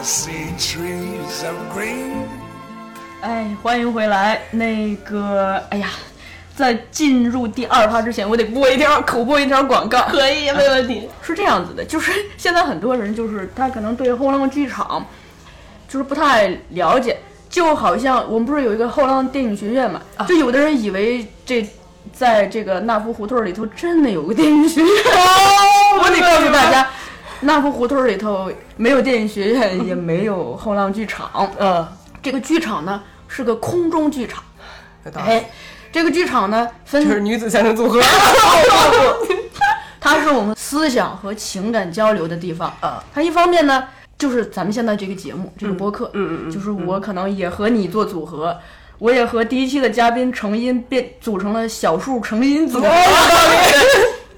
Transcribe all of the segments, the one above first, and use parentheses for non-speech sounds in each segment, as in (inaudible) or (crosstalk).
I see trees of green. 哎，欢迎回来。那个，哎呀，在进入第二趴之前，我得播一条口播一条广告。可以，没问题。是这样子的，就是现在很多人就是他可能对后浪剧场就是不太了解，就好像我们不是有一个后浪电影学院嘛，就有的人以为这在这个纳福胡同里头真的有个电影学院。我得告诉大家，那不胡同里头没有电影学院，也没有后浪剧场。嗯，这个剧场呢是个空中剧场。哎，这个剧场呢分就是女子相声组合。它是我们思想和情感交流的地方。啊，它一方面呢，就是咱们现在这个节目，这个播客，嗯嗯嗯就是我可能也和你做组合，我也和第一期的嘉宾成音变组成了小数成音组合，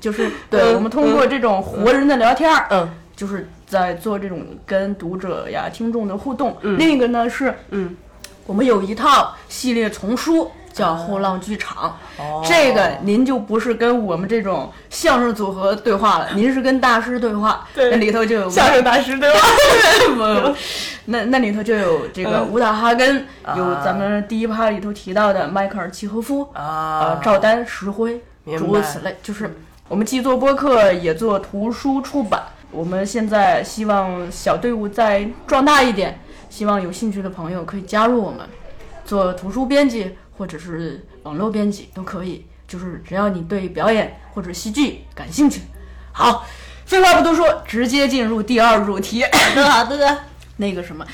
就是对、嗯我们通过这种活人的聊天儿，嗯就是在做这种跟读者呀、听众的互动。另一个呢是，嗯，我们有一套系列丛书。叫后浪剧场，哦这个您就不是跟我们这种相声组合对话了，您是跟大师对话，对那里头就有相声大师对吧？(laughs) 不，那那里头就有这个嗯武打哈根，啊有咱们第一趴里头提到的迈克尔契诃夫，啊呃，赵丹、石灰，明白诸如此类。就是我们既做播客，也做图书出版。我们现在希望小队伍再壮大一点，希望有兴趣的朋友可以加入我们，做图书编辑或者是网络编辑都可以。就是只要你对表演或者戏剧感兴趣。好，废话不多说，直接进入第二主题。好 (laughs) 的那个什么，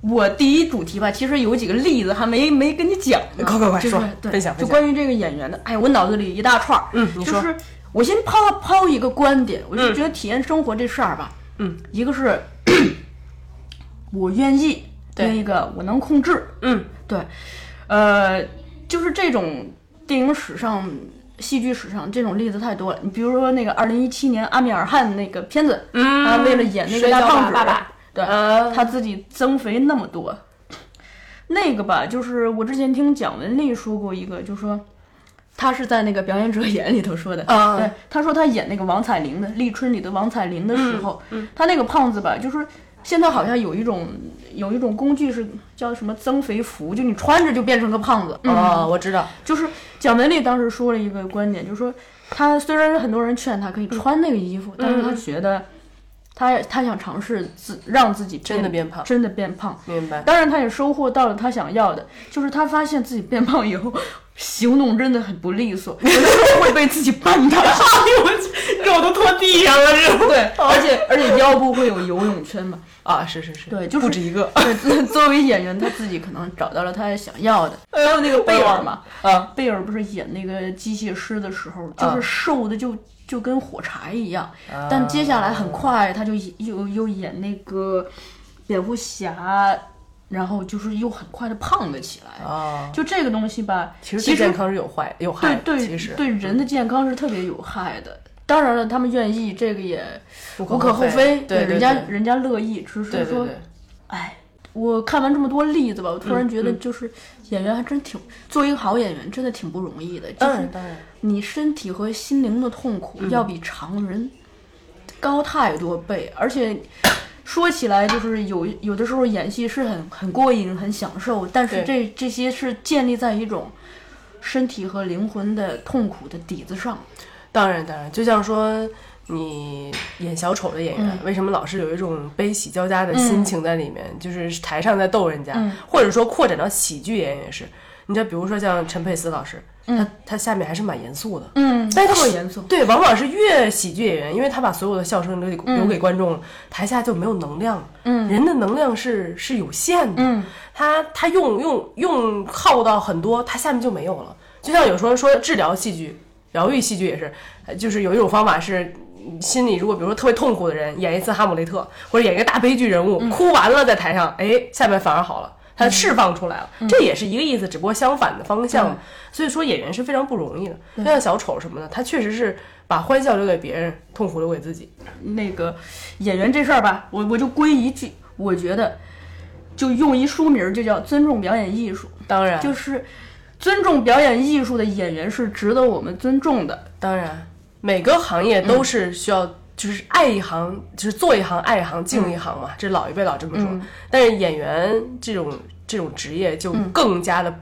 我第一主题吧，其实有几个例子还没没跟你讲呢。快快快说对，就关于这个演员的，哎，我脑子里一大串儿。嗯你说就是我先抛抛一个观点，我就觉得体验生活这事儿吧，嗯，一个是我愿意，对另一个我能控制。嗯，对，呃，就是这种电影史上。戏剧史上这种例子太多了，你比如说那个二零一七年阿米尔汗那个片子，嗯他为了演那个大胖子，爸爸对，呃他自己增肥那么多。那个吧，就是我之前听蒋雯丽说过一个，就说他是在那个表演者眼里头说的，啊。对，他说他演那个王彩玲的《立春》里的王彩玲的时候，嗯他那个胖子吧，就是现在好像有一种有一种工具是叫什么增肥服，就你穿着就变成个胖子，哦，我知道，就是蒋雯丽当时说了一个观点，就是说他虽然很多人劝他可以穿那个衣服，但是他觉得她她想尝试自让自己真的变胖真的变胖。明白。当然，他也收获到了他想要的，就是他发现自己变胖以后，行动真的很不利索，有的时候会被自己绊倒。(laughs) 我肉都拖地上了，是吧？对，而且而且腰部会有游泳圈嘛。啊，是是是，对，就是不止一个。对，作作为演员，他自己可能找到了他想要的。还有那个贝尔嘛，啊，贝尔不是演那个机械师的时候，啊就是瘦的就就跟火柴一样，但接下来很快他就又又演那个蝙蝠侠，然后就是又很快的胖了起来。啊，就这个东西吧，其实对健康是有坏有害的，对对人的健康是特别有害的。当然了，他们愿意，这个也无无可厚非，对对人家对人家乐意，只是说哎，我看完这么多例子吧，我突然觉得就是演员还真挺，做一个好演员真的挺不容易的。就是当然当然，你身体和心灵的痛苦要比常人高太多倍，而且说起来就是有有的时候演戏是很很过瘾、很享受，但是这这些是建立在一种身体和灵魂的痛苦的底子上。当然当然，就像说。你演小丑的演员，为什么老是有一种悲喜交加的心情在里面？就是台上在逗人家，或者说扩展到喜剧演员也是。你像，比如说像陈佩斯老师，他他下面还是蛮严肃的，嗯，但是特严肃。对，往往是越喜剧演员，因为他把所有的笑声留给、留给观众了，台下就没有能量。嗯，人的能量是是有限的。嗯，他他用用用耗到很多，他下面就没有了。就像有时候说治疗戏剧、疗愈戏剧也是，呃就是有一种方法是。心里如果比如说特别痛苦的人演一次哈姆雷特，或者演一个大悲剧人物，哭完了在台上，哎，下面反而好了，他释放出来了，这也是一个意思，只不过相反的方向。所以说演员是非常不容易的，就像小丑什么的，他确实是把欢笑留给别人，痛苦留给自己。那个演员这事儿吧，我我就归一句，我觉得就用一书名儿就叫尊重表演艺术，当然，就是尊重表演艺术的演员是值得我们尊重的。当然，每个行业都是需要，就就是爱一行，就是做一行爱一行，敬一行嘛，这老一辈老这么说。但是演员这种这种职业就更加的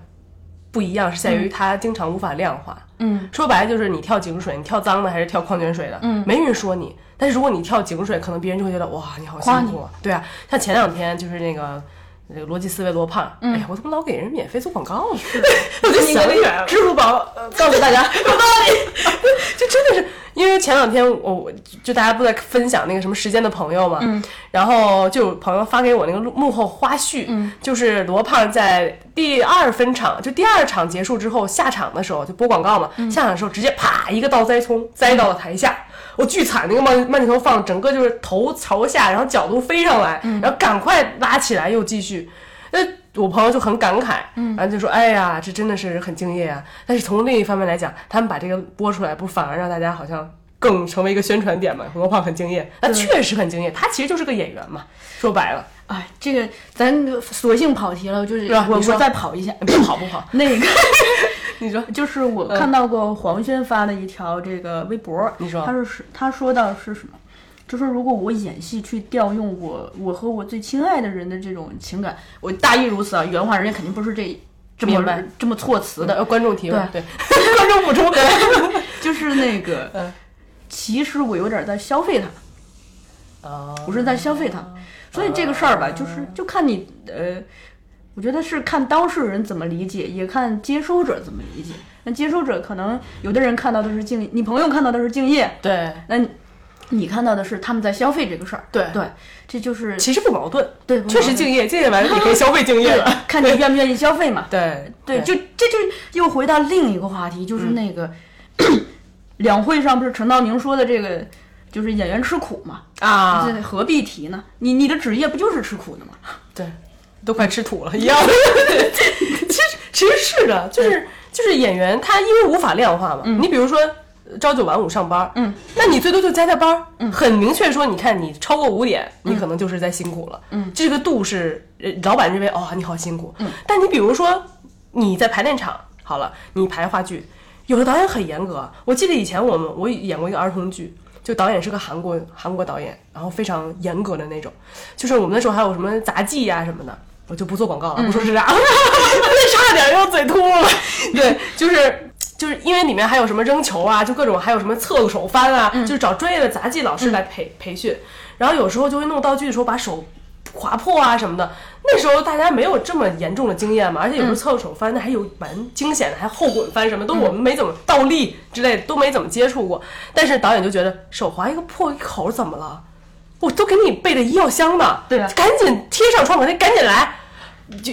不一样，是在于他经常无法量化。嗯，说白了就是你跳井水，你跳脏的还是跳矿泉水的，嗯，没人说你。但是如果你跳井水，可能别人就会觉得哇，你好辛夸苦啊。对啊，像前两天就是那个。那个逻辑思维罗胖，哎呀，我怎么老给人免费做广告呢？(laughs) 我就想起来了，支付宝呃告诉大家，(laughs) 有道理，(laughs) 就真的是因为前两天我我就大家不在分享那个什么时间的朋友嘛，嗯。然后就有朋友发给我那个幕后花絮，嗯。就是罗胖在第二分场就第二场结束之后下场的时候就播广告嘛，嗯。下场的时候直接啪一个倒栽葱栽到了台下。我巨惨，那个慢慢镜头放，整个就是头朝下，然后角度飞上来，嗯然后赶快拉起来又继续。那我朋友就很感慨，嗯然后就说：“哎呀，这真的是很敬业啊！”但是从另一方面来讲，他们把这个播出来，不反而让大家好像更成为一个宣传点嘛？罗胖很敬业，那确实很敬业，他其实就是个演员嘛。说白了，哎，这个咱索性跑题了，就是我我再跑一下，不 (clears throat) 跑不跑，那个。(laughs) 你说。就是我看到过黄轩发的一条这个微博，你说。他是是他说到是什么？就说如果我演戏去调用我我和我最亲爱的人的这种情感，我大意如此啊，原话人家肯定不是这这么这么措辞的，呃，观众提问，对。对，(laughs) 观众补充，(laughs) 就是那个，嗯。其实我有点在消费他，啊，我是在消费他，所以这个事儿吧，就是就看你呃，我觉得是看当事人怎么理解，也看接收者怎么理解。那接收者可能有的人看到的是敬，你朋友看到的是敬业，对那你你看到的是他们在消费这个事儿。对对，这就是其实不矛盾，对，确实敬业，敬业完了你可以消费敬业了，，(laughs) 看你愿不愿意消费嘛。(laughs) 对对，就这就又回到另一个话题，就是那个、(coughs) 两会上不是陈道明说的这个，就是演员吃苦嘛，啊，这何必提呢？你你的职业不就是吃苦的吗？(laughs) 对，都快吃土了一样。(laughs) 其实其实是的，就是就是演员他因为无法量化嘛。你比如说朝九晚五上班，嗯，那你最多就加加班儿，嗯，很明确说，你看你超过五点，你可能就是在辛苦了，嗯，这个度是呃老板认为哦你好辛苦，嗯，但你比如说你在排练场好了，你排话剧，有的导演很严格，我记得以前我们我演过一个儿童剧。就导演是个韩国韩国导演，然后非常严格的那种，就是我们那时候还有什么杂技呀、什么的，我就不做广告了，不说是啥，(laughs) 那差点又嘴秃了。对，就是就是因为里面还有什么扔球啊，就各种还有什么侧手翻啊，就是找专业的杂技老师来培、培训，然后有时候就会弄道具的时候把手划破啊什么的。那时候大家没有这么严重的经验嘛，而且有时候侧手翻那还有蛮惊险的，还后滚翻什么，都我们没怎么倒立之类的都没怎么接触过。但是导演就觉得手划一个破一口怎么了？我都给你备的医药箱呢，对啊赶紧贴上创可贴，赶紧来。就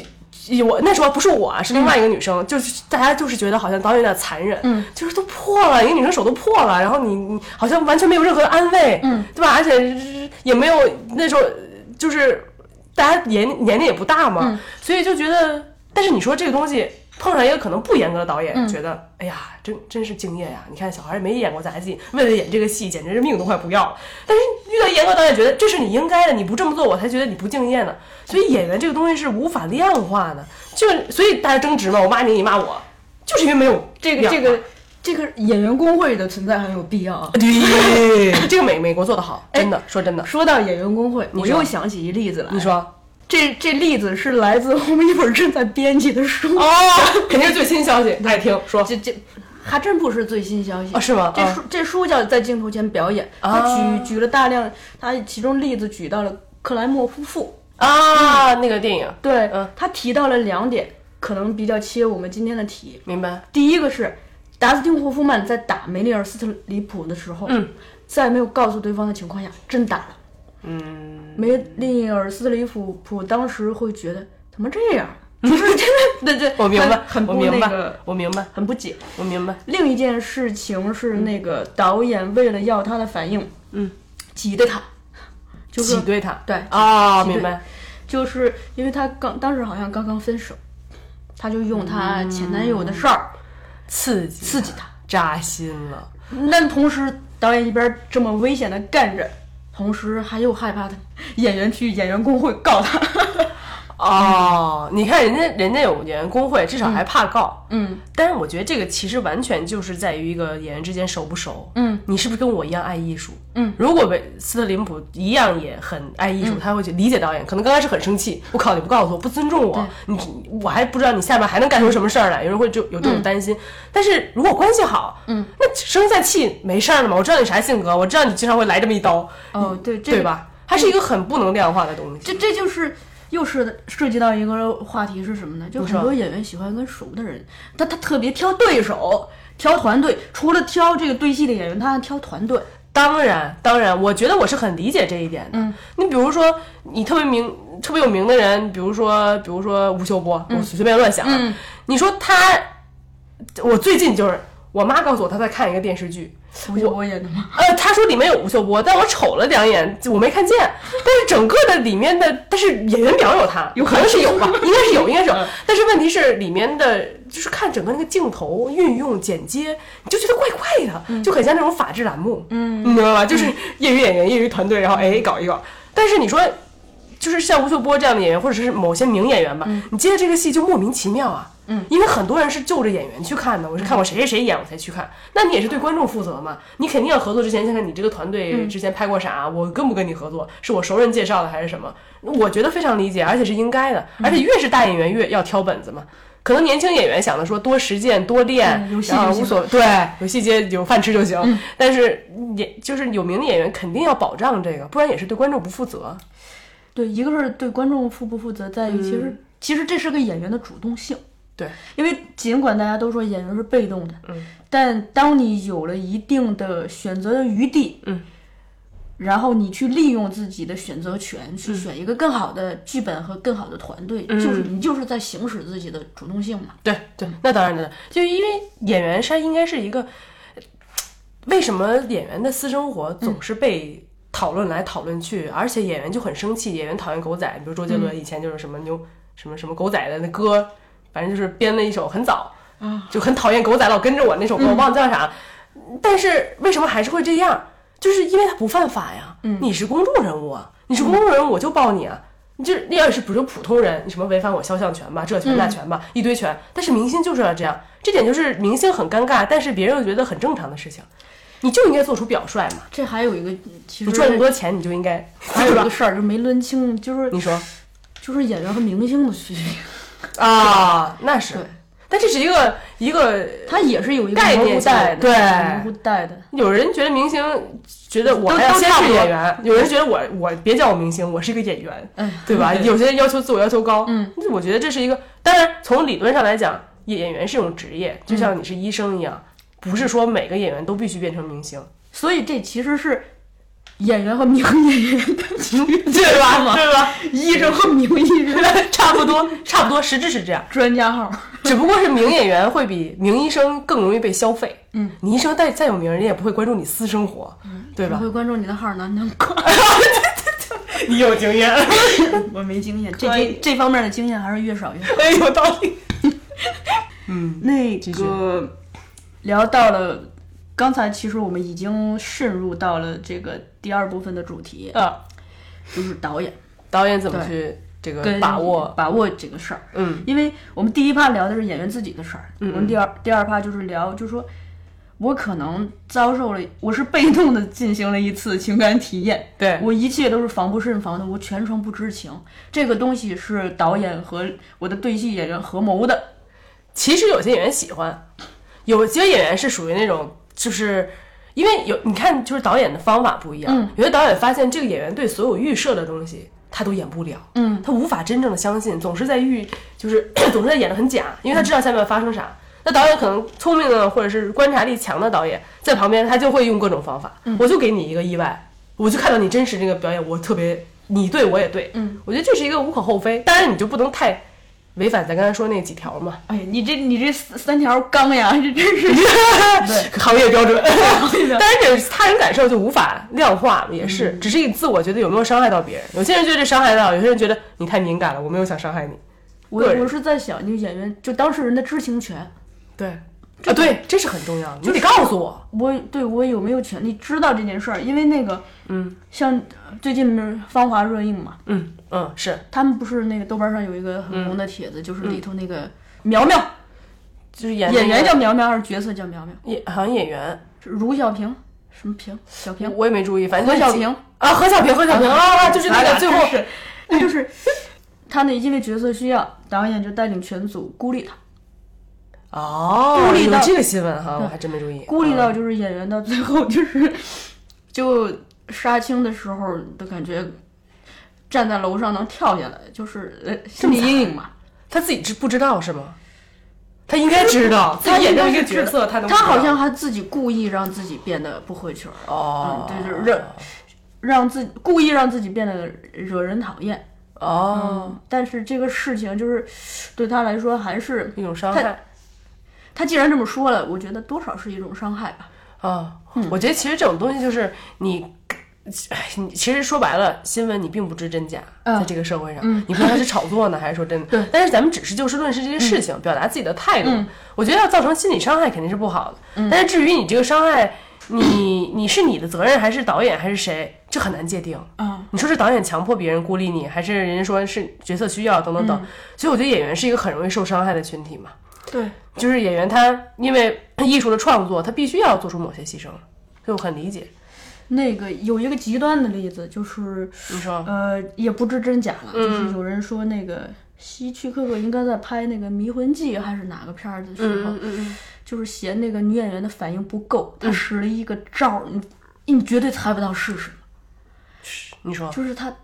我那时候不是我啊，是另外一个女生，就是大家就是觉得好像导演有点残忍，嗯，就是都破了，一个女生手都破了，然后你你好像完全没有任何的安慰，嗯，对吧？而且也没有那时候就是大家年年龄也不大嘛，嗯所以就觉得，但是你说这个东西。碰上一个可能不严格的导演，嗯觉得哎呀，真真是敬业呀！你看小孩没演过杂技，为了演这个戏，简直是命都快不要了。但是遇到严格导演，觉得这是你应该的，你不这么做，我才觉得你不敬业呢。所以演员这个东西是无法量化的，就所以大家争执嘛，我骂你，你骂我，就是因为没有这个这个这个演员工会的存在很有必要啊。对，(laughs) 这个美美国做的好，真的说真的。说到演员工会，我又想起一例子来。你说这这例子是来自我们一本正在编辑的书，哦，肯定是最新消息，爱听说这这还真不是最新消息啊？是吗？这书这书叫《在镜头前表演》，他啊举举了大量，他其中例子举到了克莱默夫妇。啊，那个电影，对，嗯他提到了两点，可能比较切我们今天的题。明白？第一个是达斯汀霍夫曼在打梅丽尔·斯特里普的时候，嗯，在没有告诉对方的情况下，真打了。嗯，梅丽尔·斯特里普普当时会觉得怎么这样？(laughs) 就是真的，对对，我明白很，不我明白那个，，我明白，很不解。我明白。另一件事情是那个导演为了要他的反应，嗯，挤兑他，就是挤兑他，对啊，明白。就是因为他刚当时好像刚刚分手，他就用他前男友的事儿刺激刺激他。扎心了。但同时导演一边这么危险的干着，同时还又害怕他演员去演员工会告他。哦，你看人家人家有演员工会，至少还怕告。嗯但是我觉得这个其实完全就是在于一个演员之间熟不熟。嗯，你是不是跟我一样爱艺术？嗯，如果维斯特林普一样也很爱艺术，他会去理解导演。可能刚开始很生气，我靠，你不告诉我，不尊重我，你我还不知道你下面还能干出什么事儿来。有人会就有这种担心。但是如果关系好，嗯，那生一下气没事儿的嘛。我知道你啥性格，我知道你经常会来这么一刀，哦，对，这对？吧？它是一个很不能量化的东西。这这就是又是涉及到一个话题是什么呢？就很多演员喜欢跟熟的人，他他特别挑对手，挑团队。除了挑这个对戏的演员，他还挑团队。当然，当然，我觉得我是很理解这一点的。嗯，你比如说，你特别名、特别有名的人，比如说，比如说吴秀波，我随便乱想啊。你说他，我最近就是我妈告诉我她在看一个电视剧，吴秀波演的吗？呃，他说里面有吴秀波，但我瞅了两眼，我没看见。但是整个的里面的，但是演员表有他，有可能是有吧，应该是有，应该是有。但是问题是里面的，就是看整个那个镜头运用、剪接，你就觉得怪怪的，就很像那种法制栏目，嗯，你明白吧？就是业余演员、业余团队，然后哎搞一搞。但是你说，就是像吴秀波这样的演员，或者是某些名演员吧，你接的这个戏就莫名其妙啊。嗯，因为很多人是就着演员去看的，我是看过谁谁谁演我才去看。那你也是对观众负责嘛？你肯定要合作之前先看你这个团队之前拍过啥，我跟不跟你合作，是我熟人介绍的还是什么？我觉得非常理解，而且是应该的。而且越是大演员越要挑本子嘛。可能年轻演员想的说多实践多练，嗯有戏然后无所对，有细节有饭吃就行。但是也就是有名的演员肯定要保障这个，不然也是对观众不负责。对，一个是对观众负不负责，在于其实、其实这是个演员的主动性。对，因为尽管大家都说演员是被动的，嗯，但当你有了一定的选择的余地，嗯，然后你去利用自己的选择权，去选一个更好的剧本和更好的团队，就是你就是在行使自己的主动性嘛。对对，那当然的，就因为演员他应该是一个，为什么演员的私生活总是被讨论来讨论去，而且演员就很生气，演员讨厌狗仔，比如周杰伦以前就是什么牛、什么什么狗仔的那歌，反正就是编了一首很早，就很讨厌狗仔老跟着我那首歌，我忘了叫啥，但是为什么还是会这样？就是因为他不犯法呀，你是公众人物啊，你是公众人物我就报你啊。你就是你要是不是普通人，你什么违反我肖像权吧，这权那权吧，一堆权。但是明星就是要这样，这点就是明星很尴尬，但是别人又觉得很正常的事情。你就应该做出表率嘛，这还有一个，其实你赚那么多钱，你就应该，还有一个事儿就没抡清，就是你说就是演员和明星的区别，啊，那是。对，但这是一个一个，它也是有一个概念性的糊带的，对。模糊带的。有人觉得明星觉得我要先是演员，有人觉得我我别叫我明星，我是一个演员，哎，对吧？对有些人要求自我要求高，嗯，我觉得这是一个，当然从理论上来讲，演员是一种职业，就嗯像你是医生一样，不是说每个演员都必须变成明星，所以这其实是演员和名演员的区别，对吧？对吧？医生和名医生 (laughs) 差不多，差不多，实质是这样，专家号。只不过是名演员会比名医生更容易被消费。嗯，你医生再再有名，人家也不会关注你私生活，对吧？只会关注你的号难能快。(laughs) 你有经验，(laughs) 我没经验，这这这方面的经验还是越少越好。哎，有道理。嗯那续个聊到了，刚才其实我们已经渗入到了这个第二部分的主题，啊，就是导演。导演怎么去这个把握？把握这个事儿。嗯。因为我们第一趴聊的是演员自己的事儿，我们第二第二趴就是聊，就是说我可能遭受了，我是被动的进行了一次情感体验，对。我一切都是防不胜防的，我全程不知情。这个东西是导演和我的对戏演员合谋的，其实有些演员喜欢，有些演员是属于那种，就是因为有你看，就是导演的方法不一样。有的导演发现这个演员对所有预设的东西他都演不了，嗯，他无法真正的相信，总是在预，就是 (coughs) 总是在演的很假，因为他知道下面发生啥。那导演可能聪明的或者是观察力强的导演在旁边，他就会用各种方法，我就给你一个意外，我就看到你真实这个表演，我特别你对我也对，嗯，我觉得这是一个无可厚非，当然你就不能太违反咱刚才说那几条嘛，哎呀，你这你这三三条刚呀，这真是 (laughs) 行业标准。但是这他人感受就无法量化，也是，只是你自我觉得有没有伤害到别人。有些人觉得这伤害到，有些人觉得你太敏感了，我没有想伤害你。我我是在想，就演员就当事人的知情权，对，啊，对，这是很重要的，你得告诉我。我对我有没有权利知道这件事儿？因为那个，嗯，像呃最近的《芳华》热映嘛，嗯嗯，是他们不是那个豆瓣上有一个很红的帖子，就是里头那个苗苗，就是演演员叫苗苗还是角色叫苗苗？演好像演员，是卢小平，什么平？小平？我也没注意，反正何小平？啊，何小平，何小平啊，就是那个最后是，那就是他那因为角色需要，导演就带领全组孤立他，哦，孤立到有这个新闻哈，我还真没注意。孤立到就是演员到最后就是就杀青的时候的感觉，站在楼上能跳下来，就是呃心理阴影嘛。他自己知不知道是吗？他应该知道，他演这么一个角色，他能他好像还自己故意让自己变得不合群儿，哦，嗯，对，就是让让自己故意让自己变得惹人讨厌。哦，嗯，但是这个事情就是对他来说还是一种伤害他既然这么说了，我觉得多少是一种伤害吧。啊。我觉得其实这种东西就是你。其实说白了，新闻你并不知真假，嗯在这个社会上，你不知道它是炒作呢，还是说真的。对。但是咱们只是就事论事这些事情，表达自己的态度。我觉得要造成心理伤害肯定是不好的。但是至于你这个伤害，你你是你的责任，还是导演，还是谁，这很难界定。嗯，你说是导演强迫别人孤立你，还是人家说是角色需要等等等。所以我觉得演员是一个很容易受伤害的群体嘛。对，就是演员他因为艺术的创作，他必须要做出某些牺牲，所以我很理解。那个有一个极端的例子，就是你说，呃，也不知真假了，嗯。就是有人说那个希区柯克应该在拍那个《迷魂记》还是哪个片儿的时候，嗯嗯就是嫌那个女演员的反应不够，他使了一个招儿，你你绝对猜不到是什么，你说，就是他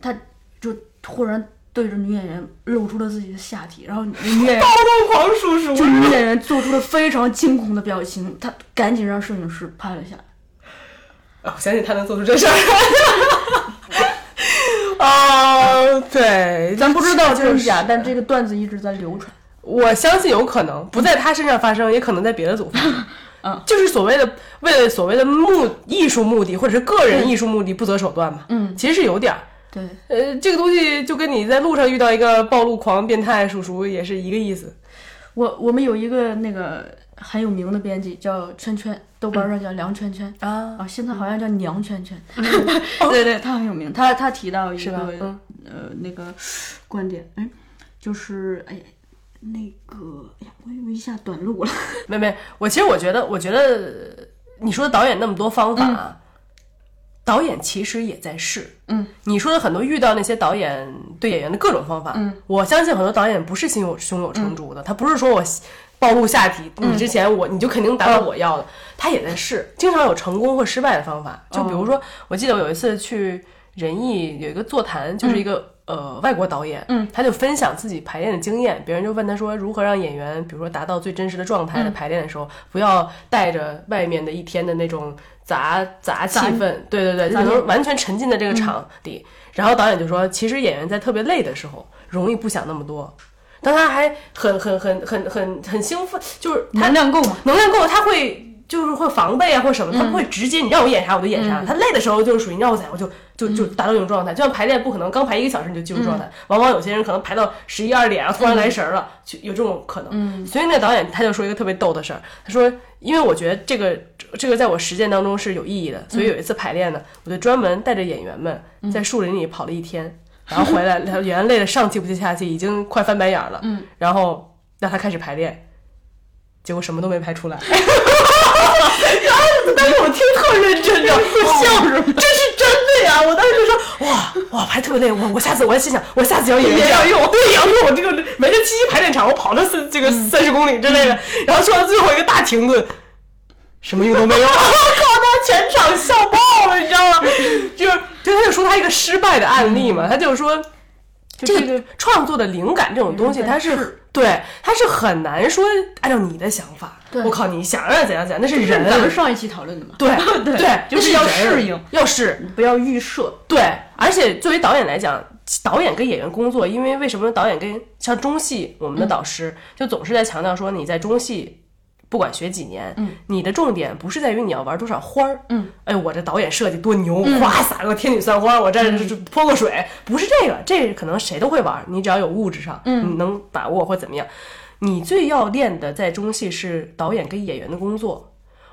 他就突然对着女演员露出了自己的下体，然后女 (laughs) 演员暴动狂叔叔就女演员做出了非常惊恐的表情，她赶紧让摄影师拍了下来。我相信他能做出这事儿。哦，(laughs) 对，咱不知道真是假，但这个段子一直在流传。我相信有可能不在他身上发生，也可能在别的组发生。(laughs) 嗯，就是所谓的为了所谓的目艺术目的或者是个人艺术目的不择手段嘛。嗯，其实是有点儿。对，呃，这个东西就跟你在路上遇到一个暴露狂、变态叔叔也是一个意思。我我们有一个那个很有名的编辑叫圈圈，豆瓣上叫梁圈圈。啊，啊，现在好像叫娘圈圈，(laughs) 对对，他很有名。他他提到一是吧个嗯呃那个观点，哎，就是哎那个哎呀，我我一下短路了。(laughs) 没没，我其实我觉得，我觉得你说导演那么多方法、啊，导演其实也在试。嗯，你说的很多遇到那些导演对演员的各种方法，嗯，我相信很多导演不是心有胸有成竹的，他不是说我暴露下体，你之前我你就肯定达到我要的，他也在试，经常有成功或失败的方法。就比如说，我记得我有一次去仁义有一个座谈，就是一个。呃，外国导演，嗯，他就分享自己排练的经验，别人就问他说，如何让演员，比如说达到最真实的状态，在排练的时候，不要带着外面的一天的那种杂杂气氛，对对对，就能完全沉浸在这个场地。然后导演就说，其实演员在特别累的时候，容易不想那么多。当他还很很很很很很兴奋，就是能量够吗？能量够，他会就是会防备啊或者什么，他不会直接你让我演啥我就演啥。他累的时候就是属于你让我演我就就就达到这种状态。就像排练不可能刚排一个小时你就进入状态，往往有些人可能排到十一二点啊，突然来神儿了，就有这种可能。所以那导演他就说一个特别逗的事儿，他说因为我觉得这个这个在我实践当中是有意义的，所以有一次排练呢，我就专门带着演员们在树林里跑了一天。然后回来，(laughs) 演员累得上气不接下气，已经快翻白眼了。嗯，然后让他开始排练，结果什么都没排出来。(laughs) 但是我听特认真，你知道吗？笑什么？这是真的呀！我当时就说，哇哇，排特别累，我我下次我还心想，我下次要演员这样用，对，要用我这个每个七七排练场，我跑了三这个三十公里之类的，然后说完最后一个大停顿。什么用都没有，我 (laughs) 靠！他全场笑爆了，你知道吗？(laughs) 就是，就他就说他一个失败的案例嘛，他就是说，这个创作的灵感这种东西，它是对，它是很难说按照你的想法。我靠，你想让怎样怎样，那是人。咱们上一期讨论的嘛。对 (laughs) 对对，就是要适应，要适，不要预设。对，而且作为导演来讲，导演跟演员工作，因为为什么导演跟像中戏，我们的导师就总是在强调说你在中戏。不管学几年，嗯，你的重点不是在于你要玩多少花儿，嗯，哎，我这导演设计多牛，哗撒个天女散花，我这泼个水，不是这个，这可能谁都会玩，你只要有物质上，嗯，你能把握或怎么样，你最要练的在中戏是导演跟演员的工作。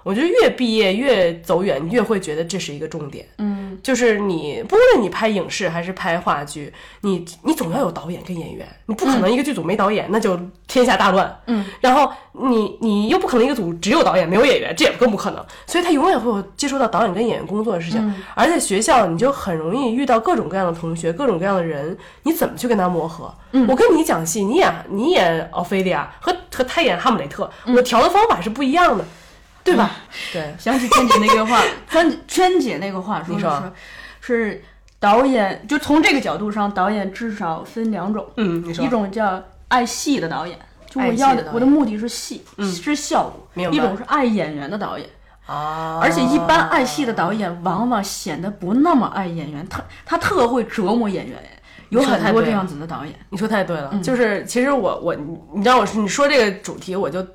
我觉得越毕业越走远，你越会觉得这是一个重点。嗯，就是你不论你拍影视还是拍话剧，你你总要有导演跟演员，你不可能一个剧组没导演，那就天下大乱。嗯，然后你你又不可能一个组只有导演没有演员，这也更不可能。所以他永远会有接触到导演跟演员工作的事情。而在学校，你就很容易遇到各种各样的同学，各种各样的人，你怎么去跟他磨合？我跟你讲戏，你演你演奥菲利亚和和他演哈姆雷特，我调的方法是不一样的。对吧？(laughs) 对，想起娟 (laughs) 姐那个话，娟娟姐那个话说说。的是，是导演就从这个角度上，导演至少分两种，嗯，一种叫爱戏的导演，就我要的我的目的是戏，是效果；一种是爱演员的导演。啊，而且一般爱戏的导演往往显得不那么爱演员，他他特会折磨演员，有很多这样子的导演。你说太对了，就是其实我我你你知道我是你说这个主题，我就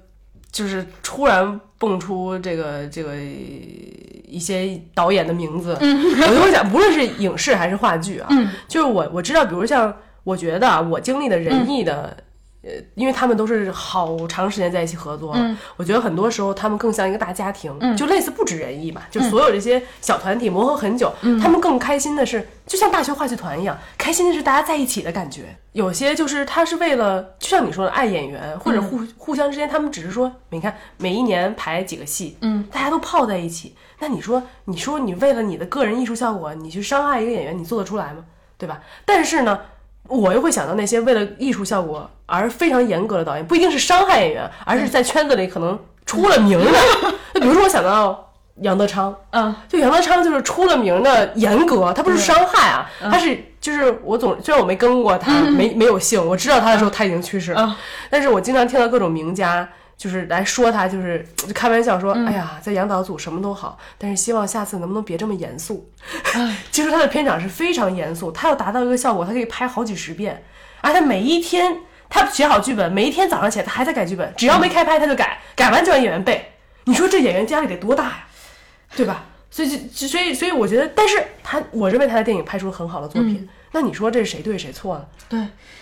就是突然蹦出这个这个一些导演的名字，我就会想，不论是影视还是话剧啊，就是我我知道，比如像我觉得啊，我经历的仁义的。呃，因为他们都是好长时间在一起合作了，我觉得很多时候他们更像一个大家庭，就类似不止人艺嘛，就所有这些小团体磨合很久，他们更开心的是，就像大学话剧团一样，开心的是大家在一起的感觉。有些就是他是为了，就像你说的爱演员，或者互、互相之间，他们只是说，你看每一年排几个戏，嗯，大家都泡在一起，那你说，你说你为了你的个人艺术效果，你去伤害一个演员，你做得出来吗？对吧？但是呢。我又会想到那些为了艺术效果而非常严格的导演，不一定是伤害演员，而是在圈子里可能出了名的。(laughs) 就比如说，我想到杨德昌，嗯，就杨德昌就是出了名的严格，他不是伤害啊，他是就是我总虽然我没跟过他，没没有幸，我知道他的时候他已经去世了，但是我经常听到各种名家。就是来说他，就是就 (tsk) 开玩笑说，哎呀，在杨导组什么都好，但是希望下次能不能别这么严肃。(laughs) 其实他的片场是非常严肃，他要达到一个效果，他可以拍好几十遍，而他每一天他写好剧本，每一天早上起来他还在改剧本，只要没开拍他就改，改完就让演员背。你说这演员压力得多大呀，对吧？所以就所以所以我觉得，但是他我认为他的电影拍出了很好的作品。那你说这是谁对谁错呢？对，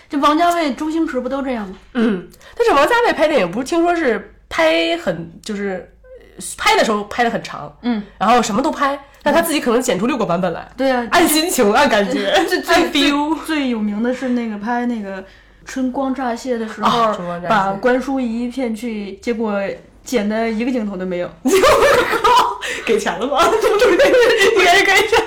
这王家卫、周星驰不都这样吗？嗯，但是王家卫拍电影不是听说是拍很就是呃拍的时候拍的很长，嗯，然后什么都拍，但他自己可能剪出六个版本来，对啊、按心情按感觉，(laughs) 最按最 feel。最有名的是那个拍那个春光乍泄的时啊候，把关淑怡骗去，结果剪的一个镜头都没有。(laughs) 给钱了吗？(laughs) 这不是应该是给钱。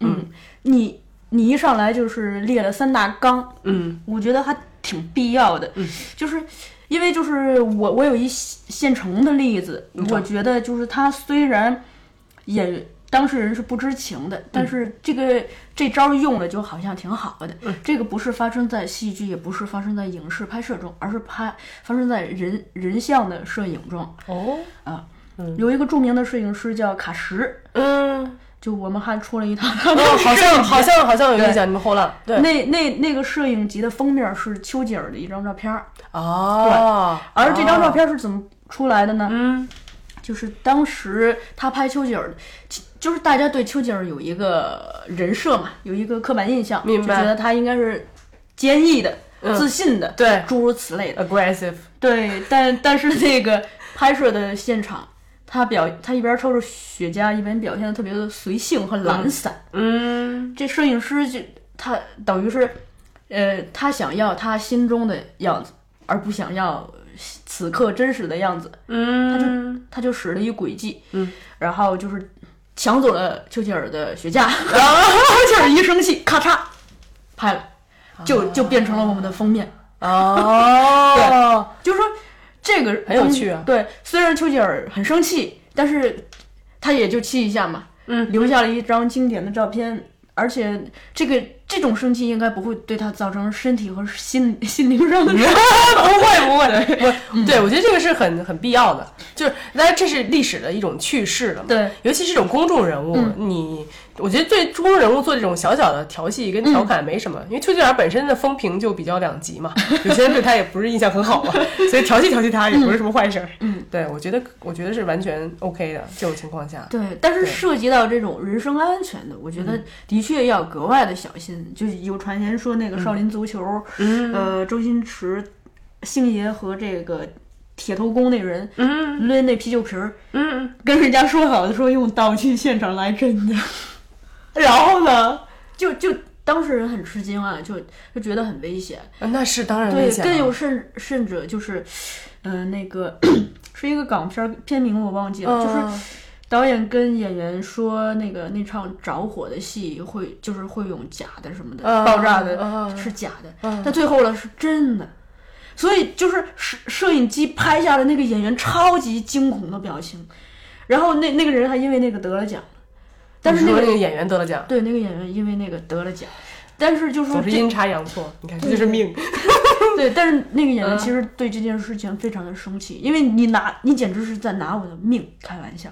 嗯，你你一上来就是列了三大纲，嗯我觉得还挺必要的。嗯，就是因为就是我我有一现成的例子，我觉得就是他虽然也当事人是不知情的，但是这个这招用了就好像挺好的。这个不是发生在戏剧，也不是发生在影视拍摄中，而是拍发生在人人像的摄影中。哦，啊，有一个著名的摄影师叫卡什，嗯，就我们还出了一套。哦，(laughs) 好像好像好像有印象，你们后浪对。那那那个摄影集的封面是丘吉尔的一张照片儿，哦，而这张照片是怎么出来的呢？嗯就是当时他拍丘吉尔就是大家对丘吉尔有一个人设嘛，有一个刻板印象，明白。就觉得他应该是坚毅的、嗯。自信的，对。诸如此类的。aggressive，对，但但是那个拍摄的现场，他表他一边抽着雪茄，一边表现的特别的随性和懒散。嗯这摄影师就他等于是，呃，他想要他心中的样子，而不想要此刻真实的样子。嗯，他就他就使了一诡计，嗯，然后就是抢走了丘吉尔的雪茄，(laughs) 丘吉尔一生气，咔嚓拍了，就就变成了我们的封面。哦，(laughs) 就是说这个很有趣啊。对，虽然丘吉尔很生气，但是他也就气一下嘛，嗯，留下了一张经典的照片，而且这个这种生气应该不会对他造成身体和心心灵上的 (laughs) 不会不会，我对我觉得这个是很很必要的，就是当然这是历史的一种趣事了嘛。对，尤其是这种公众人物，你我觉得对公众人物做这种小小的调戏跟调侃没什么，因为丘吉尔本身的风评就比较两极嘛，(laughs) 有些人对他也不是印象很好嘛，(laughs) 所以调戏调戏他也不是什么坏事儿。嗯，对我觉得我觉得是完全 OK 的这种情况下。对，但是涉及到这种人身安全的，我觉得的确要格外的小心。就是有传言说那个少林足球，呃，周星驰星爷和这个铁头功那人嗯抡那啤酒瓶儿，嗯，跟人家说好的说用道具现场来真的，然后呢，就就当事人很吃惊啊，就就觉得很危险。嗯那是当然危对，险了。更有甚甚者就是，嗯、那个 (coughs) 是一个港片儿，片名我忘记了，就是嗯导演跟演员说，那个那场着火的戏会就是会用假的什么的，嗯爆炸的、嗯是假的，嗯但最后了是真的。所以就是摄摄影机拍下了那个演员超级惊恐的表情，然后那那个人还因为那个得了奖，但是那个那个演员得了奖，对那个演员因为那个得了奖，但是就是说总是阴差阳错。你看，这就是命。对，但是那个演员嗯其实对这件事情非常的生气，因为你拿你简直是在拿我的命开玩笑。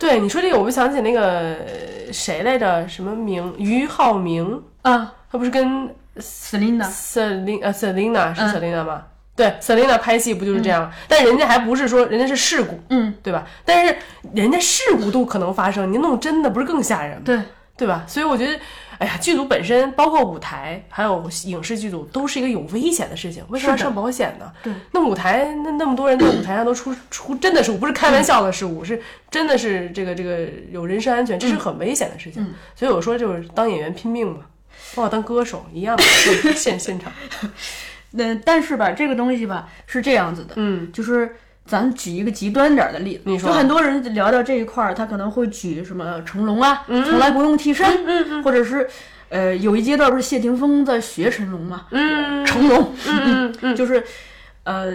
对你说这个，我就想起那个呃谁来着？什么明？俞灏明，啊他不是跟，Selina，Selina 呃 Selina 是嗯 Selina 吗？对，Selina 拍戏不就是这样？但人家还不是说人家是事故，嗯，对吧？但是人家事故都可能发生，你弄真的不是更吓人吗？对，对吧？所以我觉得，哎呀，剧组本身，包括舞台，还有影视剧组，都是一个有危险的事情。为什么要上保险呢？对，那舞台那那么多人在舞台上都出出真的是不是开玩笑的事故，是真的是这个这个有人身安全，这是很危险的事情。嗯所以我说就是当演员拼命嘛，包括当歌手一样的 (laughs) 现现场。(laughs) 那但是吧，这个东西吧是这样子的，嗯就是咱举一个极端点儿的例子，你说就很多人聊到这一块儿，他可能会举什么成龙啊，从来不用替身，嗯嗯或者是呃有一阶段不是谢霆锋在学成龙嘛，(laughs) 嗯成龙，嗯嗯嗯，就是呃。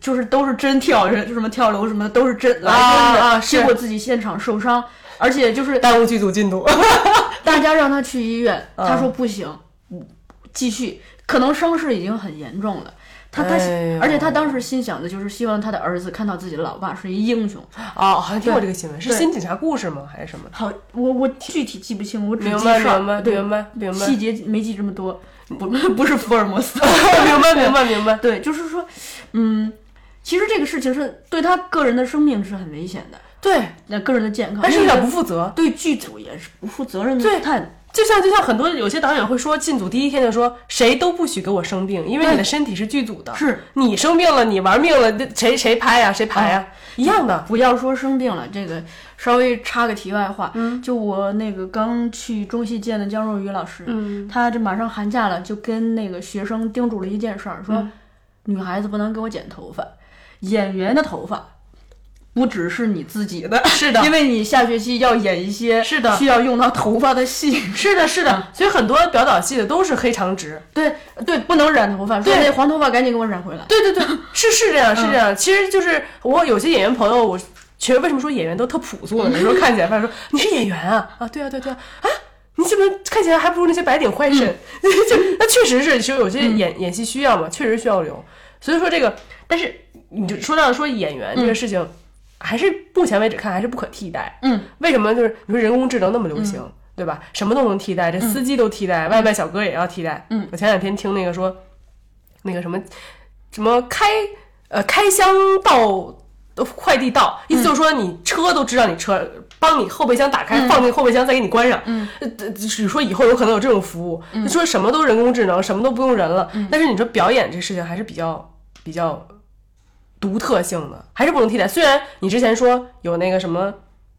就是都是真跳人，就什么跳楼什么的都是真来啊真的，啊是结果自己现场受伤，而且就是耽误剧组进度。(laughs) 大家让他去医院，嗯他说不行，继续，可能伤势已经很严重了。他他，哎而且他当时心想的就是希望他的儿子看到自己的老爸是一英雄。哦，好像听过这个新闻，是新警察故事吗？还是什么？好，我我具体记不清，我只明白记事儿明白明白明白细节没记这么多，不 (laughs) 不是福尔摩斯。(laughs) 明白明白明白。对，就是说，嗯，其实这个事情是对他个人的生命是很危险的，对，那个人的健康，但是有点不负责。对剧组也是不负责任的对态度。就像就像很多有些导演会说，进组第一天就说谁都不许给我生病，因为你的身体是剧组的，是。你生病了，你玩命了，那谁谁拍呀、谁拍呀、一样的。不要说生病了，这个稍微插个题外话，嗯，就我那个刚去中戏见的姜若雨老师，嗯，他这马上寒假了，就跟那个学生叮嘱了一件事儿，说、嗯。女孩子不能给我剪头发，演员的头发。不只是你自己的，(laughs) 是的因为你下学期要演一些是的需要用到头发的戏。是的，是的，所以很多表导系的都是黑长直。对对，不能染头发，对那黄头发赶紧给我染回来。对对对，是是这样，是这样。其实就是我有些演员朋友，我其实为什么说演员都特朴素呢？有时候看起来，发现说你是演员啊啊，对啊对对啊啊，你怎么看起来还不如那些白领坏肾？(laughs) 就那确实是，其实有些演、演戏需要嘛，确实需要留。所以说这个，但是你就说到说演员这个事情，还是目前为止看还是不可替代。嗯，为什么？就是你说人工智能那么流行，对吧？什么都能替代，这司机都替代，外卖小哥也要替代。嗯，我前两天听那个说，那个什么什么开呃开箱到呃快递到，意思就是说你车都知道你车，帮你后备箱打开，放进后备箱再给你关上。嗯，呃，只说以后有可能有这种服务，就说什么都人工智能，什么都不用人了。但是你说表演这事情还是比较比较独特性的，还是不能替代。虽然你之前说有那个什么。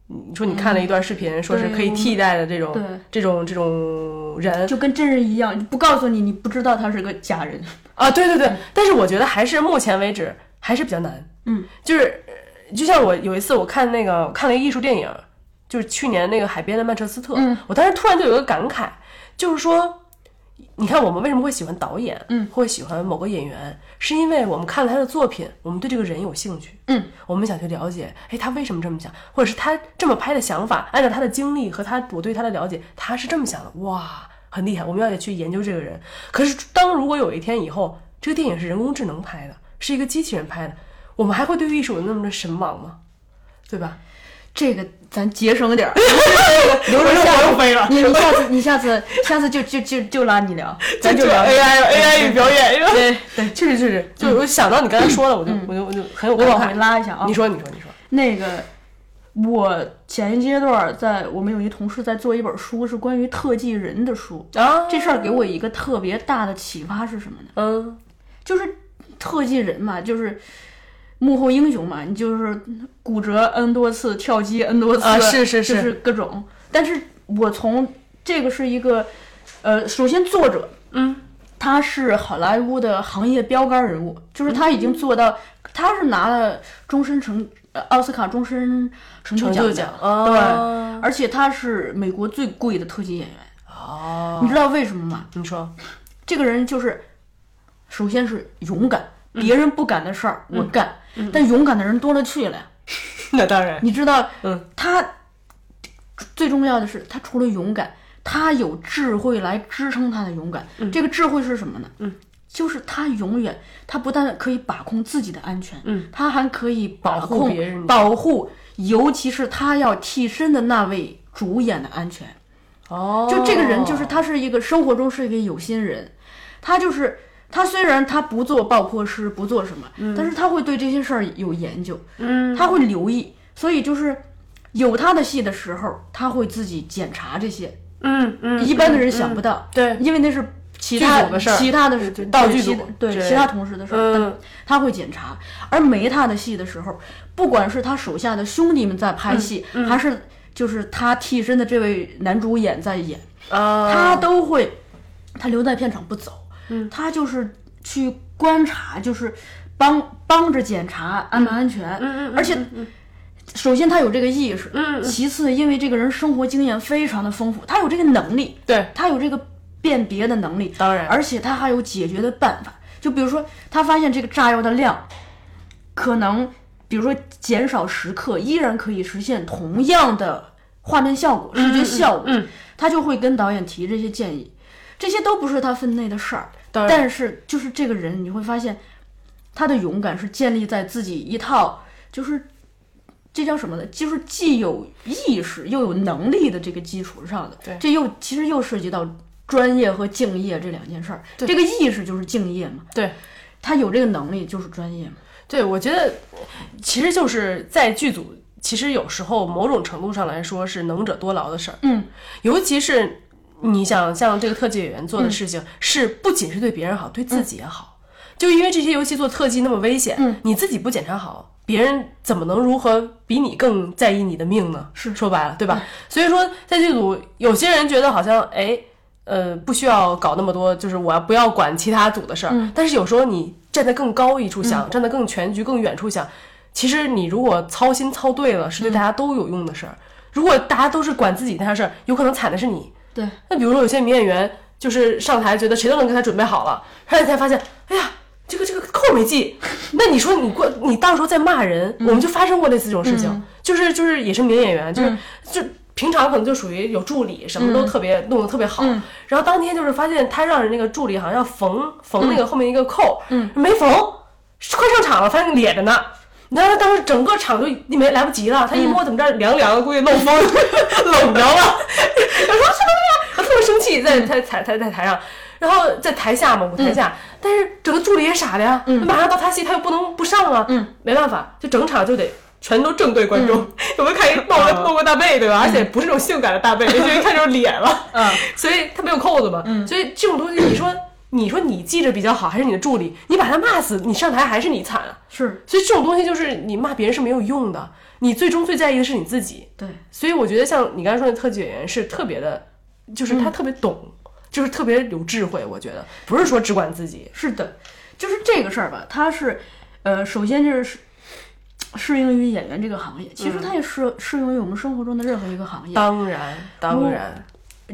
你说你看了一段视频，说是可以替代的这种、这种这种人，就跟真人一样，不告诉你，你不知道他是个假人。啊，对对对，但是我觉得还是目前为止还是比较难。嗯，就是呃就像我有一次我看那个我看了一个艺术电影，就是去年那个海边的曼彻斯特，嗯，我当时突然就有一个感慨，就是说。你看，我们为什么会喜欢导演，嗯，会喜欢某个演员，是因为我们看了他的作品，我们对这个人有兴趣，嗯，我们想去了解，哎，他为什么这么想，或者是他这么拍的想法，按照他的经历和他我对他的了解，他是这么想的，哇，很厉害，我们要去研究这个人。可是，当如果有一天以后，这个电影是人工智能拍的，是一个机器人拍的，我们还会对艺术有那么的神往吗？对吧？这个咱节省点儿，留着下次飞了。你你下次你下次下次就就就就拉你聊，(laughs) 咱就聊 AI AI 与表演？对 (laughs) 对，确实确实，就是我想到你刚才说的，我就我就我就很有我往回。拉一下啊你。说你说你说，那个，我前一阶段在我们有一同事在做一本书，是关于特技人的书。啊这事儿给我一个特别大的启发是什么呢？嗯就是特技人嘛，就是幕后英雄嘛，你就是骨折 n 多次，跳机 n 多次，啊是是就是是各种。但是我从这个是一个，呃，首先作者，嗯，他是好莱坞的行业标杆人物，就是他已经做到，他是拿了终身成呃奥斯卡终身成就奖对，啊而且他是美国最贵的特技演员。哦，你知道为什么吗？你说，这个人就是，首先是勇敢，别人不敢的事儿我干，但勇敢的人多了去了呀。(laughs) 那当然，你知道，嗯，他最重要的是，他除了勇敢，他有智慧来支撑他的勇敢。这个智慧是什么呢？嗯，就是他永远，他不但可以把控自己的安全，嗯，他还可以把保护别人保护，尤其是他要替身的那位主演的安全。哦，就这个人，就是他是一个生活中是一个有心人，他就是他虽然他不做爆破师，不做什么，但是他会对这些事儿有研究，嗯，他会留意，所以就是有他的戏的时候，他会自己检查这些，嗯嗯，一般的人想不到，对，因为那是其他其他的对道具组。其对对。其他同事的事儿，嗯。他会检查。而没他的戏的时候，不管是他手下的兄弟们在拍戏，嗯还是就是他替身的这位男主演在演。啊，他都会，他留在片场不走，嗯，他就是去观察，就是帮帮着检查安不安全，嗯嗯而且。首先，他有这个意识。嗯嗯其次，因为这个人生活经验非常的丰富，他有这个能力，对，他有这个辨别的能力，当然而且他还有解决的办法。就比如说，他发现这个炸药的量可能，比如说减少十克，依然可以实现同样的画面效果、视觉效果，嗯他就会跟导演提这些建议。这些都不是他分内的事儿，但是就是这个人，你会发现他的勇敢是建立在自己一套就是这叫什么呢？就是既有意识又有能力的这个基础上的。对这又其实又涉及到专业和敬业这两件事儿。这个意识就是敬业嘛，对。他有这个能力就是专业嘛。对，我觉得其实就是在剧组，其实有时候某种程度上来说是能者多劳的事儿。嗯，尤其是你想像这个特技演员做的事情，是不仅是对别人好，对自己也好。就因为这些游戏做特技那么危险，嗯你自己不检查好，别人怎么能如何比你更在意你的命呢？是说白了，对吧？所以说，在剧组，有些人觉得好像，哎，呃，不需要搞那么多，就是我要不要管其他组的事儿。嗯但是有时候你站得更高一处想，站得更全局、更远处想，其实你如果操心操对了，是对大家都有用的事儿。如果大家都是管自己那件事儿，有可能惨的是你。对，那比如说有些名演员就是上台觉得谁都能给他准备好了，上台才发现，哎呀，这个这个扣没系。那你说你过你到时候再骂人，我们就发生过类似这种事情，就是就是也是名演员，就是、就平常可能就属于有助理，什么都特别、弄得特别好，然后当天就是发现他让人那个助理好像要缝缝那个后面一个扣，没缝，快上场了，发现咧着呢。然后当时整个场就没来不及了，他一摸怎么着凉凉的，估计漏风冷着了，(laughs) 他说什么呀？他特别生气，在台台台在台上，然后在台下嘛，舞台下，但是整个助理也傻了呀，马上到他戏，他又不能不上啊，嗯，没办法，就整场就得。全都正对观众，有没有看一露个露个大背对吧？而且不是那种性感的大背，就一看就是脸了。嗯，所以他没有扣子嘛。嗯，所以这种东西，你说你说你记着比较好，还是你的助理？你把他骂死，你上台还是你惨啊？是所以这种东西就是你骂别人是没有用的，你最终最在意的是你自己。对，所以我觉得像你刚才说的特技演员是特别的，就是他特别懂，就是特别有智慧。我觉得不是说只管自己，是的，就是这个事儿吧，他是，呃，首先就是适适应于演员这个行业，其实它也适适用于我们生活中的任何一个行业。当然当然，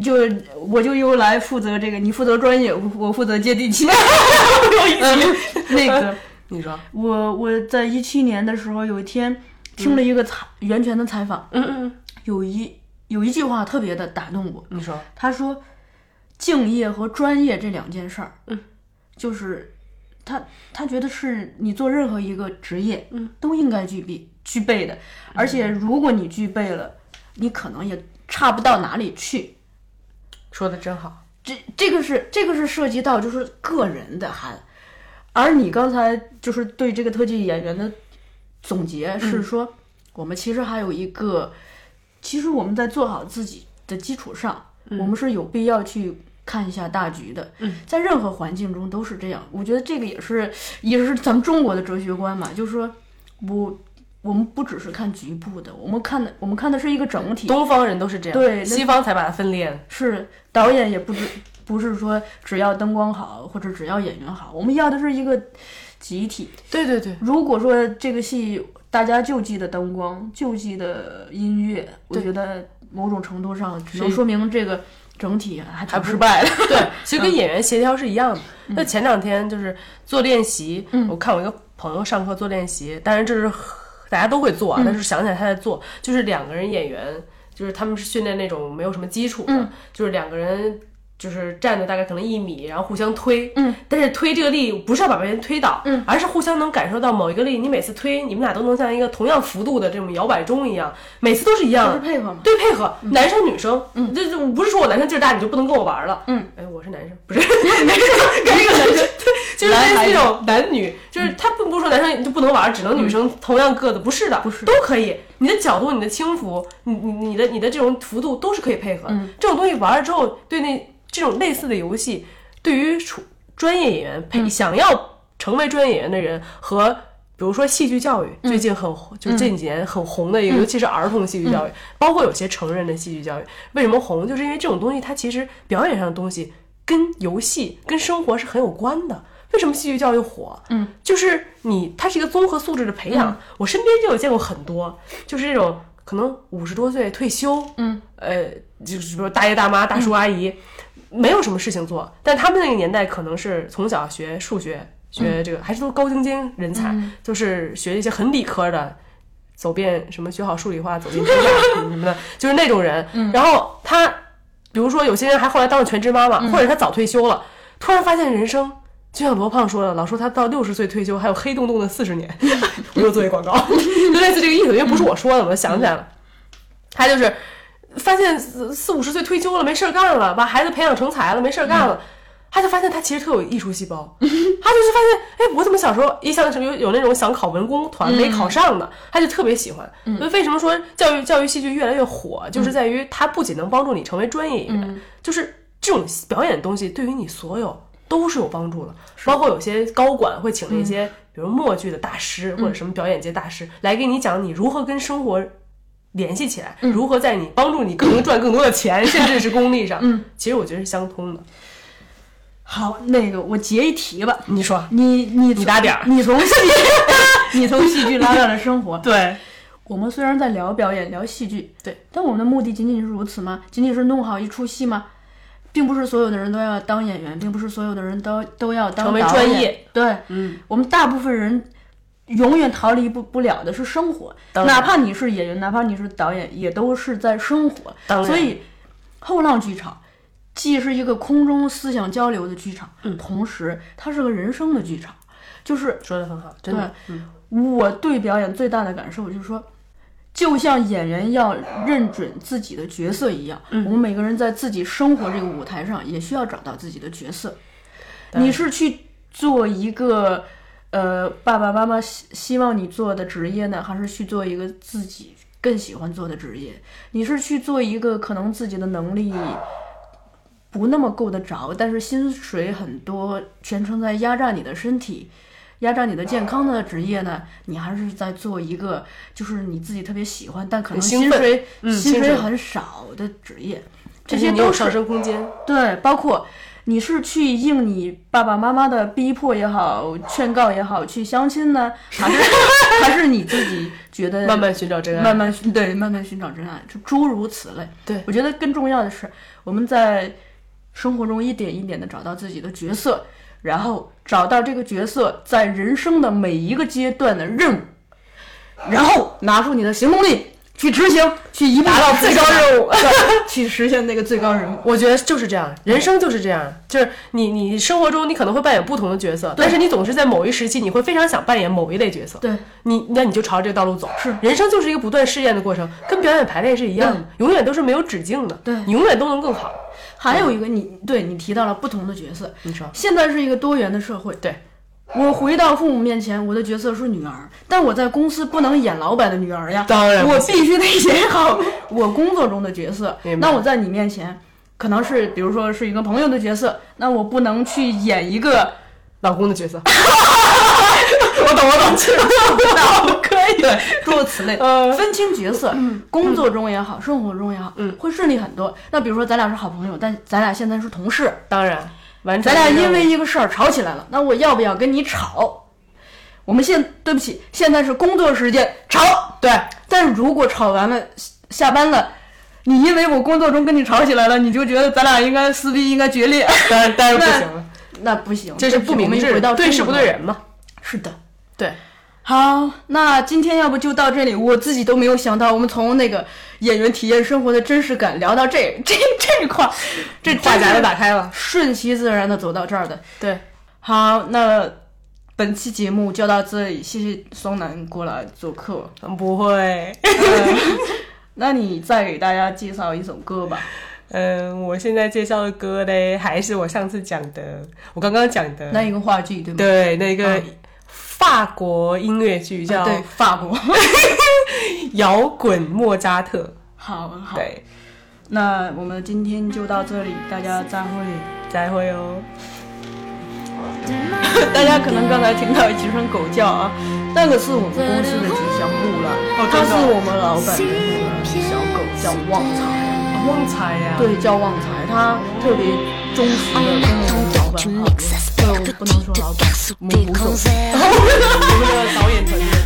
就我就又来负责这个，你负责专业，我我负责接地气。(laughs) 有意思。(laughs) 那个，(laughs) 你说，我我在一七年的时候，有一天听了一个采袁泉的采访，嗯嗯，有一有一句话特别的打动我，你说，他说，敬业和专业这两件事儿，嗯，就是他他觉得是你做任何一个职业，嗯，都应该具备具备的，而且如果你具备了，你可能也差不到哪里去。说的真好。这这个是这个是涉及到就是个人的含，而你刚才就是对这个特技演员的总结是说，我们其实还有一个，其实我们在做好自己的基础上，我们是有必要去看一下大局的。嗯，在任何环境中都是这样。我觉得这个也是也是咱们中国的哲学观嘛，就是说，我我们不只是看局部的，我们看的我们看的是一个整体。东方人都是这样，对西方才把它分裂。是导演也不只不是说只要灯光好或者只要演员好，我们要的是一个集体。对对对，如果说这个戏大家就记得灯光，就记得音乐，我觉得某种程度上只能说明这个整体还挺还不是失败的。(laughs) 对，(laughs) 其实跟演员协调是一样的。那前两天就是做练习，我看我一个朋友上课做练习，当然这是大家都会做啊，但是想起来他在做，就是两个人演员，就是他们是训练那种没有什么基础的，就是两个人。就是站的大概可能一米，然后互相推，嗯，但是推这个力不是要把别人推倒，嗯，而是互相能感受到某一个力，你每次推，你们俩都能像一个同样幅度的这种摇摆钟一样，每次都是一样是配合吗对配合，男生女生，嗯，这这不是说我男生劲儿大你就不能跟我玩了，嗯，哎，我是男生，不是，(laughs) 没事，(laughs) 跟一个男生，对，就是那种男女，就是他并不是说男生就不能玩，只能女生同样个子，不是的，不是都可以，你的角度、你的轻浮，你你你的你的这种幅度都是可以配合的，这种东西玩了之后，对那这种类似的游戏，对于处专业演员配、想要成为专业演员的人和。比如说戏剧教育，最近很红，就是这几年很红的一个，尤其是儿童戏剧教育，包括有些成人的戏剧教育。为什么红？就是因为这种东西，它其实表演上的东西跟游戏、跟生活是很有关的。为什么戏剧教育火？嗯，就是你，它是一个综合素质的培养。我身边就有见过很多，就是这种可能五十多岁退休，嗯，呃，就是比如大爷大妈、大叔阿姨，没有什么事情做，但他们那个年代可能是从小学数学，学这个、还是都是高精尖人才，就是学一些很理科的，走遍什么学好数理化，走进天下什么的，就是那种人。然后他，比如说有些人还后来当了全职妈妈，或者他早退休了，突然发现人生。就像罗胖说的，老说他到六十岁退休，还有黑洞洞的四十年，我又做一广告，(laughs) 就类似这个意思。因为不是我说的，我就想起来了，他就是发现四四五十岁退休了，没事儿干了，把孩子培养成才了，没事儿干了。他就发现他其实特有艺术细胞，他就是发现，哎，我怎么小时候一想有有那种想考文工团没考上的，他就特别喜欢。所以为什么说教育教育戏剧越来越火，就是在于它不仅能帮助你成为专业演员，就是这种表演的东西对于你所有都是有帮助的。包括有些高管会请那些比如默剧的大师或者什么表演界大师来给你讲你如何跟生活。联系起来，如何在你帮助你更能赚更多的钱，(laughs) 甚至是功利上，嗯，其实我觉得是相通的。好，那个我截一题吧，你说，你你你打点儿你从戏，(laughs) 你从戏剧拉到了生活。(laughs) 对，我们虽然在聊表演、聊戏剧，对，但我们的目的仅仅是如此吗？仅仅是弄好一出戏吗？并不是所有的人都要当演员，并不是所有的人都都要当成为专业。对，嗯，我们大部分人永远逃离不不了的是生活，哪怕你是演员，哪怕你是导演，也都是在生活。所以，后浪剧场既是一个空中思想交流的剧场，嗯，同时它是个人生的剧场，就是说的很好，真的，嗯，我对表演最大的感受就是说，就像演员要认准自己的角色一样，嗯我们每个人在自己生活这个舞台上也需要找到自己的角色。你是去做一个呃爸爸妈妈希希望你做的职业呢，还是去做一个自己更喜欢做的职业？你是去做一个可能自己的能力不那么够得着，但是薪水很多，全程在压榨你的身体。压榨你的健康的职业呢，你还是在做一个就是你自己特别喜欢，但可能薪水、嗯薪薪水水很少的职业，这些都有上升空间。对，包括你是去应你爸爸妈妈的逼迫也好，劝告也好，去相亲呢，(laughs) 还是还是你自己觉得慢慢寻找真爱，慢慢寻对慢慢寻找真爱，就诸如此类。对我觉得更重要的是，我们在生活中一点一点的找到自己的角色，然后找到这个角色在人生的每一个阶段的任务，然后拿出你的行动力去执行，去一步达到最高任务 (laughs) 去实现那个最高任务。我觉得就是这样，人生就是这样，就是你你生活中你可能会扮演不同的角色，但是你总是在某一时期你会非常想扮演某一类角色。对，你那你就朝这个道路走。是人生就是一个不断试验的过程，跟表演排练是一样的，永远都是没有止境的。对你永远都能更好。还有一个你，对你提到了不同的角色。你说。现在是一个多元的社会，对。我回到父母面前，我的角色是女儿，但我在公司不能演老板的女儿呀，当然我必须得演好 (laughs) 我工作中的角色。那我在你面前，可能是比如说是一个朋友的角色，那我不能去演一个老公的角色，我 (laughs) 懂我懂，可以 (laughs) 对，(laughs) 诸如此类，呃分清角色，工作中也好，生活中也好，嗯会顺利很多。那比如说咱俩是好朋友，但咱俩现在是同事，当然完咱俩因为一个事儿吵起来了，那我要不要跟你吵？我们现对不起，现在是工作时间吵，对但是如果吵完了下班了。你因为我工作中跟你吵起来了，你就觉得咱俩应该撕逼，应该决裂，当然当然不行了，那不行，这是不明智对事不对人嘛。是的，对，好，那今天要不就到这里。我自己都没有想到，我们从那个演员体验生活的真实感聊到这 (laughs) 这这一块儿，这话匣子打开，了。顺其自然的走到这儿的。对，好，那本期节目就到这里，谢谢双楠过来做客。不会。(laughs) 那你再给大家介绍一首歌吧。(laughs) 嗯，我现在介绍的歌嘞，还是我上次讲的，我刚刚讲的那一个话剧对吗？对那个嗯法国音乐剧叫啊对，法国。(laughs)《摇滚莫扎特》。好好，对，那我们今天就到这里，大家再会。再会哦。(laughs) 大家可能刚才听到几声狗叫啊，那个是我们公司的吉祥物了，它是我们老板的那个小狗，叫旺财。旺财呀，对，叫旺财，它特别忠实的跟我们老板不能说老板 (laughs) 我们吴总我们的导演团队